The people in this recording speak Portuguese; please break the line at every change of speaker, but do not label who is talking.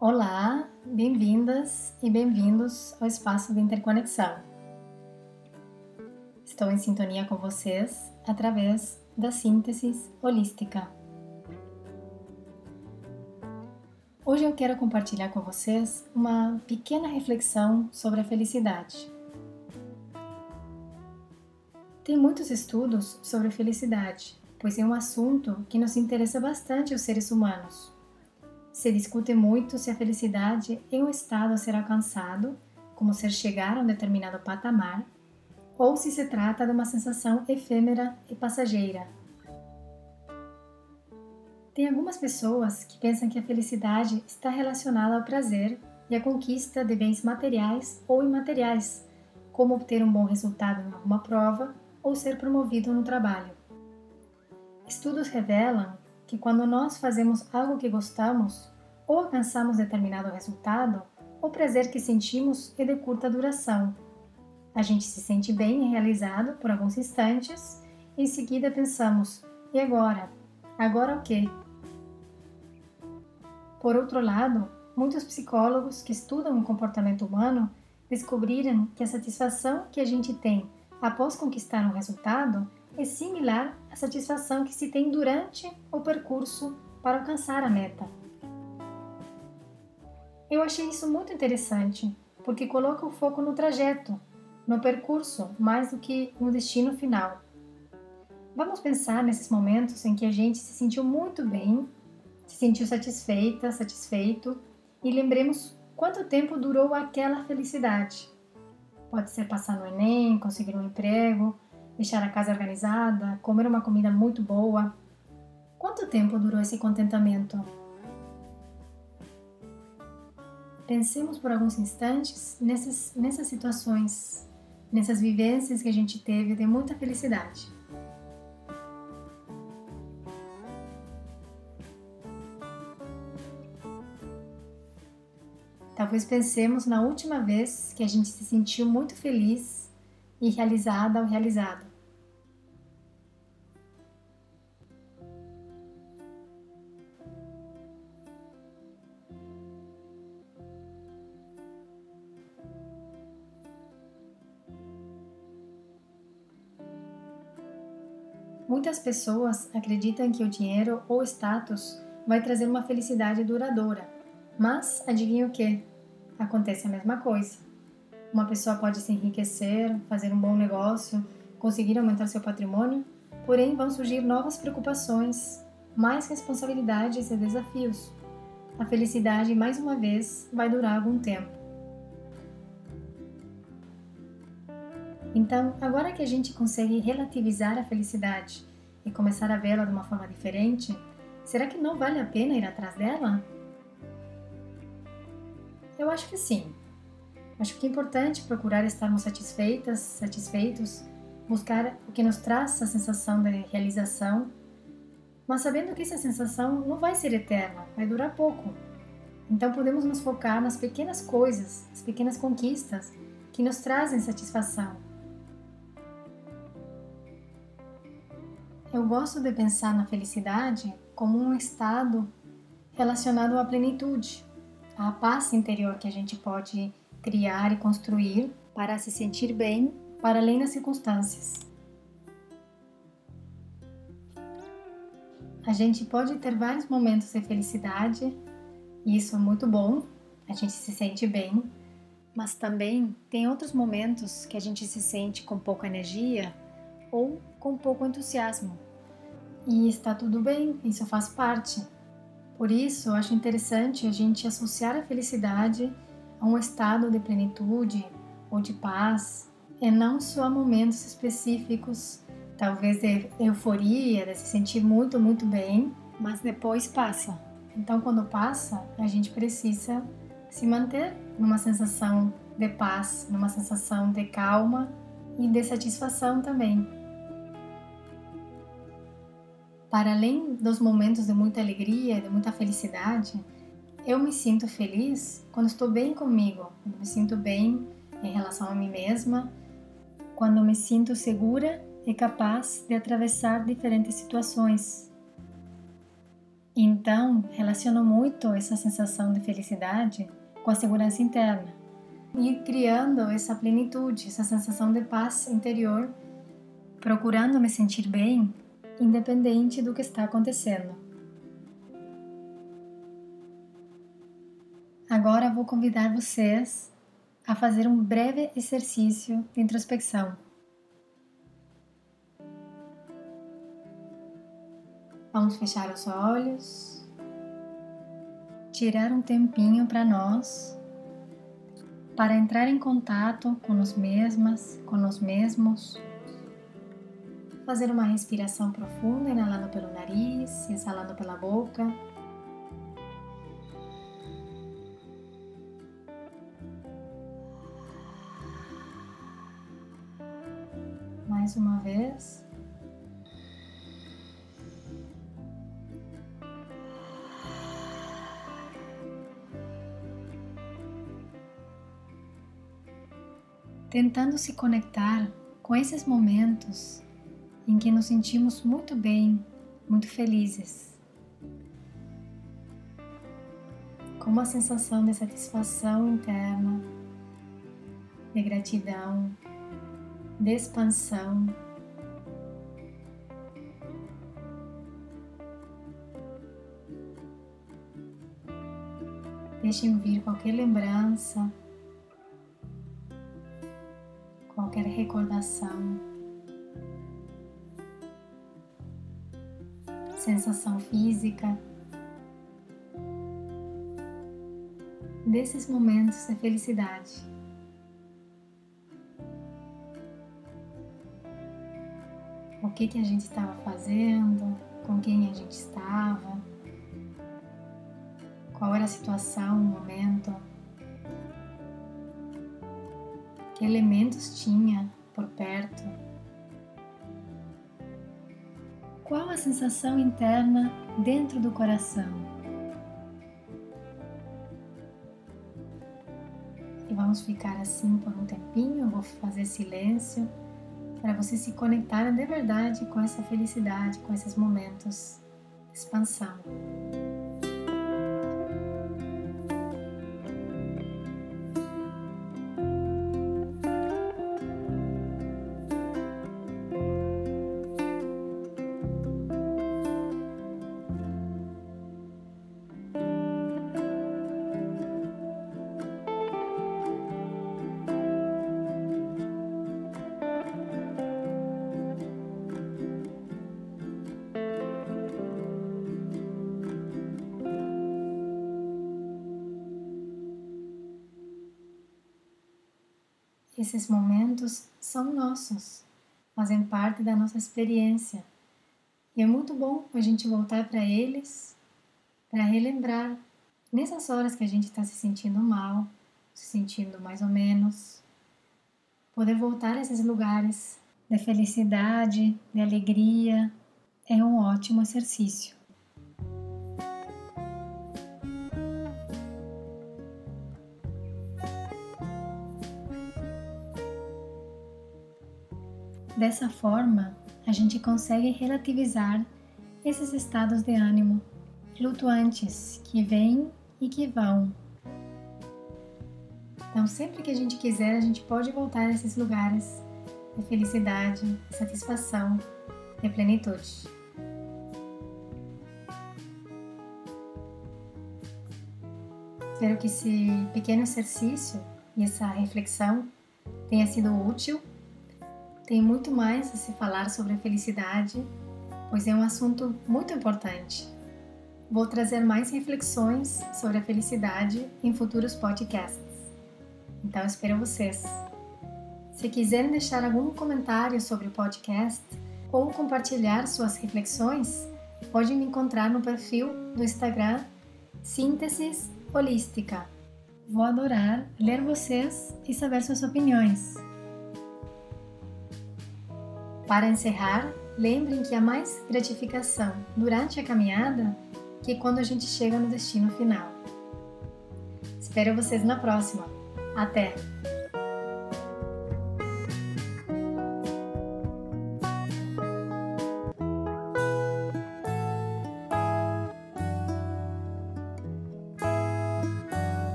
Olá, bem-vindas e bem-vindos ao espaço de interconexão. Estou em sintonia com vocês através da síntese holística. Hoje eu quero compartilhar com vocês uma pequena reflexão sobre a felicidade. Tem muitos estudos sobre felicidade, pois é um assunto que nos interessa bastante os seres humanos. Se discute muito se a felicidade é um estado a ser alcançado, como ser chegar a um determinado patamar, ou se se trata de uma sensação efêmera e passageira. Tem algumas pessoas que pensam que a felicidade está relacionada ao prazer e à conquista de bens materiais ou imateriais, como obter um bom resultado em alguma prova ou ser promovido no trabalho. Estudos revelam que quando nós fazemos algo que gostamos ou alcançamos determinado resultado, o prazer que sentimos é de curta duração. A gente se sente bem e realizado por alguns instantes, em seguida pensamos: e agora? Agora o quê? Por outro lado, muitos psicólogos que estudam o comportamento humano descobriram que a satisfação que a gente tem após conquistar um resultado é similar à satisfação que se tem durante o percurso para alcançar a meta. Eu achei isso muito interessante, porque coloca o foco no trajeto, no percurso, mais do que no destino final. Vamos pensar nesses momentos em que a gente se sentiu muito bem, se sentiu satisfeita, satisfeito, e lembremos quanto tempo durou aquela felicidade. Pode ser passar no Enem, conseguir um emprego, deixar a casa organizada, comer uma comida muito boa. Quanto tempo durou esse contentamento? Pensemos por alguns instantes nessas, nessas situações, nessas vivências que a gente teve de muita felicidade. Talvez pensemos na última vez que a gente se sentiu muito feliz e realizada ou realizado. Muitas pessoas acreditam que o dinheiro ou status vai trazer uma felicidade duradoura. Mas adivinha o que? Acontece a mesma coisa. Uma pessoa pode se enriquecer, fazer um bom negócio, conseguir aumentar seu patrimônio, porém vão surgir novas preocupações, mais responsabilidades e desafios. A felicidade, mais uma vez, vai durar algum tempo. Então, agora que a gente consegue relativizar a felicidade e começar a vê-la de uma forma diferente, será que não vale a pena ir atrás dela? Eu acho que sim. Acho que é importante procurar estarmos satisfeitas, satisfeitos, buscar o que nos traz essa sensação de realização, mas sabendo que essa sensação não vai ser eterna, vai durar pouco. Então podemos nos focar nas pequenas coisas, as pequenas conquistas que nos trazem satisfação. Eu gosto de pensar na felicidade como um estado relacionado à plenitude, à paz interior que a gente pode criar e construir para se sentir bem para além das circunstâncias. A gente pode ter vários momentos de felicidade e isso é muito bom, a gente se sente bem, mas também tem outros momentos que a gente se sente com pouca energia ou com pouco entusiasmo. E está tudo bem, isso faz parte. Por isso, acho interessante a gente associar a felicidade a um estado de plenitude ou de paz, e não só a momentos específicos, talvez de euforia, de se sentir muito, muito bem, mas depois passa. Então, quando passa, a gente precisa se manter numa sensação de paz, numa sensação de calma e de satisfação também. Para além dos momentos de muita alegria, de muita felicidade, eu me sinto feliz quando estou bem comigo, quando me sinto bem em relação a mim mesma, quando me sinto segura e capaz de atravessar diferentes situações. Então, relaciono muito essa sensação de felicidade com a segurança interna e criando essa plenitude, essa sensação de paz interior, procurando me sentir bem, independente do que está acontecendo. Agora vou convidar vocês a fazer um breve exercício de introspecção. Vamos fechar os olhos, tirar um tempinho para nós, para entrar em contato com nós mesmas, com nós mesmos. Fazer uma respiração profunda, inalando pelo nariz, exalando pela boca. Mais uma vez. tentando se conectar com esses momentos em que nos sentimos muito bem, muito felizes. Com uma sensação de satisfação interna, de gratidão, de expansão. Deixem vir qualquer lembrança qualquer recordação, sensação física desses momentos de felicidade. O que, que a gente estava fazendo, com quem a gente estava, qual era a situação, o momento. Que elementos tinha por perto? Qual a sensação interna dentro do coração? E vamos ficar assim por um tempinho. Eu vou fazer silêncio para você se conectar de verdade com essa felicidade, com esses momentos de expansão. Esses momentos são nossos, fazem parte da nossa experiência. E é muito bom a gente voltar para eles para relembrar nessas horas que a gente está se sentindo mal, se sentindo mais ou menos, poder voltar a esses lugares de felicidade, de alegria, é um ótimo exercício. Dessa forma, a gente consegue relativizar esses estados de ânimo flutuantes que vêm e que vão. Então, sempre que a gente quiser, a gente pode voltar a esses lugares de felicidade, de satisfação, de plenitude. Espero que esse pequeno exercício e essa reflexão tenha sido útil tem muito mais a se falar sobre a felicidade, pois é um assunto muito importante. Vou trazer mais reflexões sobre a felicidade em futuros podcasts. Então espero vocês. Se quiserem deixar algum comentário sobre o podcast ou compartilhar suas reflexões, podem me encontrar no perfil do Instagram Sínteses Holística. Vou adorar ler vocês e saber suas opiniões. Para encerrar, lembrem que há mais gratificação durante a caminhada que quando a gente chega no destino final. Espero vocês na próxima. Até!